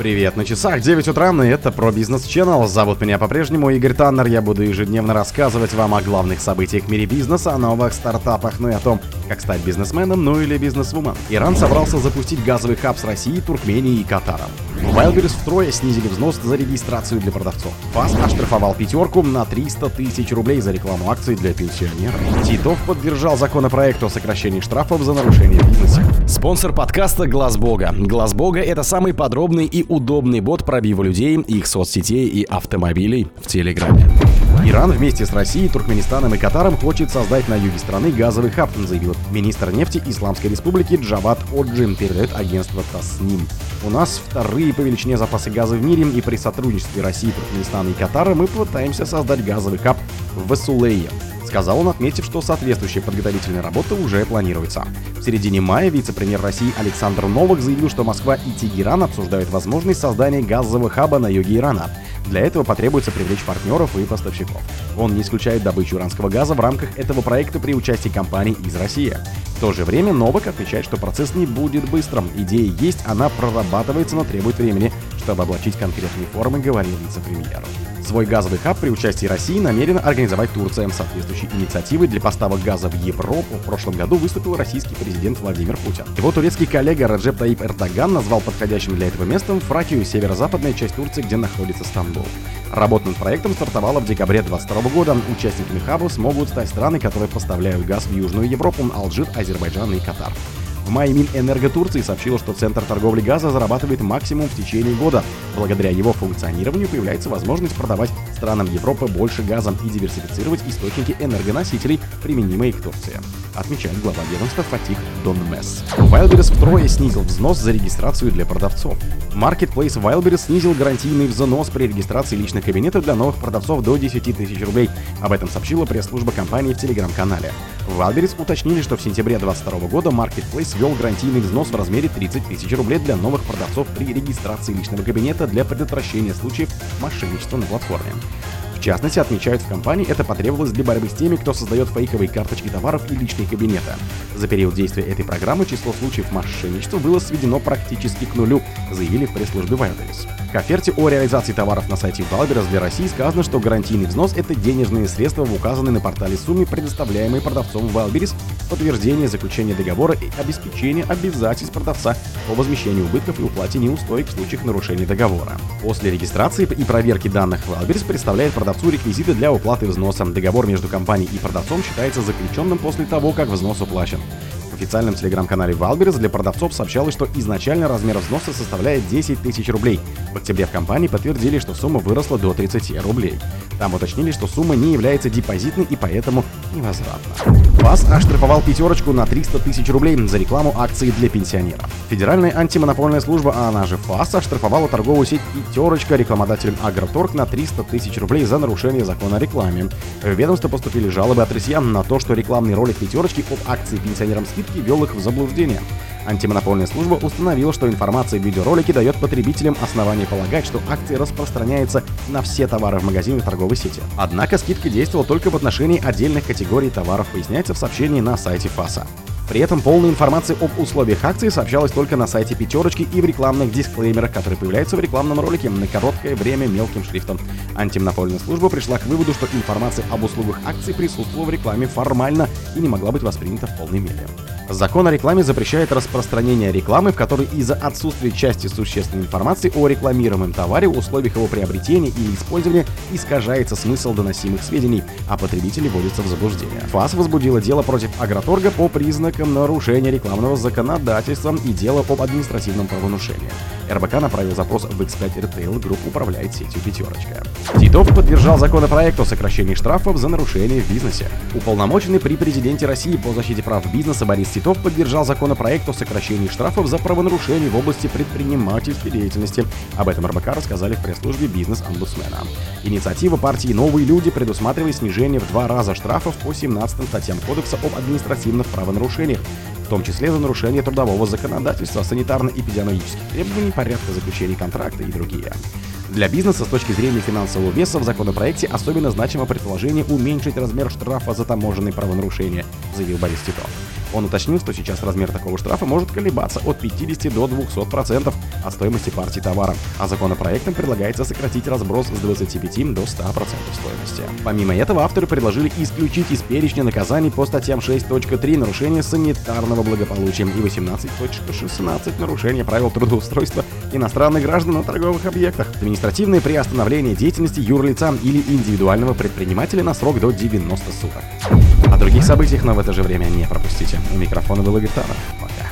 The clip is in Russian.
Привет, на часах 9 утра, и это про бизнес Channel. Зовут меня по-прежнему Игорь Таннер. Я буду ежедневно рассказывать вам о главных событиях в мире бизнеса, о новых стартапах, ну и о том, как стать бизнесменом, ну или бизнесвумен. Иран собрался запустить газовый хаб с Россией, Туркменией и Катаром. Wildberries втрое снизили взнос за регистрацию для продавцов. ФАС оштрафовал пятерку на 300 тысяч рублей за рекламу акций для пенсионеров. Титов поддержал законопроект о сокращении штрафов за нарушение бизнеса. Спонсор подкаста Глаз Бога. Глаз Бога это самый подробный и удобный бот пробива людей, их соцсетей и автомобилей в Телеграме. Иран вместе с Россией, Туркменистаном и Катаром хочет создать на юге страны газовый хаб, заявил министр нефти Исламской Республики Джават Оджин, передает агентство Тасним. У нас вторые по величине запасы газа в мире, и при сотрудничестве России, Туркменистана и Катара мы пытаемся создать газовый хаб в Васулее сказал он, отметив, что соответствующие подготовительные работы уже планируются. В середине мая вице-премьер России Александр Новак заявил, что Москва и Тегеран обсуждают возможность создания газового хаба на юге Ирана. Для этого потребуется привлечь партнеров и поставщиков. Он не исключает добычу иранского газа в рамках этого проекта при участии компаний из России. В то же время Новак отмечает, что процесс не будет быстрым. Идея есть, она прорабатывается, но требует времени, чтобы облачить конкретные формы, говорил вице-премьер. Свой газовый хаб при участии России намерена организовать Турция. Соответствующей инициативой для поставок газа в Европу в прошлом году выступил российский президент Владимир Путин. Его турецкий коллега Раджеп Таип Эрдоган назвал подходящим для этого местом Фракию, северо-западная часть Турции, где находится Стамбул. Работа над проектом стартовала в декабре 2022 года. Участниками хаба смогут стать страны, которые поставляют газ в Южную Европу, Алжир, Азербайджан и Катар. В мае Минэнерго Турции сообщила, что Центр торговли газа зарабатывает максимум в течение года. Благодаря его функционированию появляется возможность продавать странам Европы больше газа и диверсифицировать источники энергоносителей, применимые к Турции отмечает глава ведомства Фатих Донмес. Wildberries втрое снизил взнос за регистрацию для продавцов. Marketplace Wildberries снизил гарантийный взнос при регистрации личных кабинетов для новых продавцов до 10 тысяч рублей. Об этом сообщила пресс-служба компании в телеграм-канале. В Wildberries уточнили, что в сентябре 2022 года Marketplace ввел гарантийный взнос в размере 30 тысяч рублей для новых продавцов при регистрации личного кабинета для предотвращения случаев мошенничества на платформе. В частности, отмечают в компании, это потребовалось для борьбы с теми, кто создает фейковые карточки товаров и личные кабинеты. За период действия этой программы число случаев мошенничества было сведено практически к нулю, заявили в пресс-службе Wildberries. К оферте о реализации товаров на сайте Wildberries для России сказано, что гарантийный взнос – это денежные средства в указанной на портале сумме, предоставляемые продавцом Wildberries, подтверждение заключения договора и обеспечение обязательств продавца по возмещению убытков и уплате неустоек в случаях нарушения договора. После регистрации и проверки данных Wildberries представляет продавцу продавцу реквизиты для уплаты взноса. Договор между компанией и продавцом считается заключенным после того, как взнос уплачен. В официальном телеграм-канале Wildberries для продавцов сообщалось, что изначально размер взноса составляет 10 тысяч рублей. В октябре в компании подтвердили, что сумма выросла до 30 рублей. Там уточнили, что сумма не является депозитной и поэтому невозвратна. ФАС оштрафовал пятерочку на 300 тысяч рублей за рекламу акций для пенсионеров. Федеральная антимонопольная служба, а она же ФАС, оштрафовала торговую сеть «Пятерочка» рекламодателем «Агроторг» на 300 тысяч рублей за нарушение закона о рекламе. В ведомство поступили жалобы от россиян на то, что рекламный ролик «Пятерочки» об акции пенсионерам скидки вел их в заблуждение. Антимонопольная служба установила, что информация в видеоролике дает потребителям основание полагать, что акция распространяется на все товары в магазинах торговой сети. Однако скидка действовала только в отношении отдельных категорий товаров, поясняется в сообщении на сайте ФАСа. При этом полная информация об условиях акции сообщалась только на сайте пятерочки и в рекламных дисклеймерах, которые появляются в рекламном ролике на короткое время мелким шрифтом. Антимонопольная служба пришла к выводу, что информация об услугах акции присутствовала в рекламе формально и не могла быть воспринята в полной мере. Закон о рекламе запрещает распространение рекламы, в которой из-за отсутствия части существенной информации о рекламируемом товаре, условиях его приобретения или использования искажается смысл доносимых сведений, а потребители вводятся в заблуждение. ФАС возбудила дело против Агроторга по признакам нарушения рекламного законодательства и дело об административном правонарушении. РБК направил запрос в X5 Retail Group управляет сетью «Пятерочка». Титов поддержал законопроект о сокращении штрафов за нарушения в бизнесе. Уполномоченный при президенте России по защите прав бизнеса Борис Титов поддержал законопроект о сокращении штрафов за правонарушения в области предпринимательской деятельности. Об этом РБК рассказали в пресс-службе бизнес-омбудсмена. Инициатива партии «Новые люди» предусматривает снижение в два раза штрафов по 17 статьям Кодекса об административных правонарушениях, том числе за нарушение трудового законодательства, санитарно-эпидемиологических требований, порядка заключения контракта и другие. Для бизнеса с точки зрения финансового веса в законопроекте особенно значимо предположение уменьшить размер штрафа за таможенные правонарушения, заявил Борис Титов. Он уточнил, что сейчас размер такого штрафа может колебаться от 50 до 200% от стоимости партии товара, а законопроектом предлагается сократить разброс с 25 до 100% стоимости. Помимо этого, авторы предложили исключить из перечня наказаний по статьям 6.3 нарушение санитарного благополучия и 18.16 нарушение правил трудоустройства иностранных граждан на торговых объектах, административное приостановление деятельности юрлица или индивидуального предпринимателя на срок до 90 суток. О других событиях, но в это же время не пропустите. У микрофона был Игорь Таннер. Пока.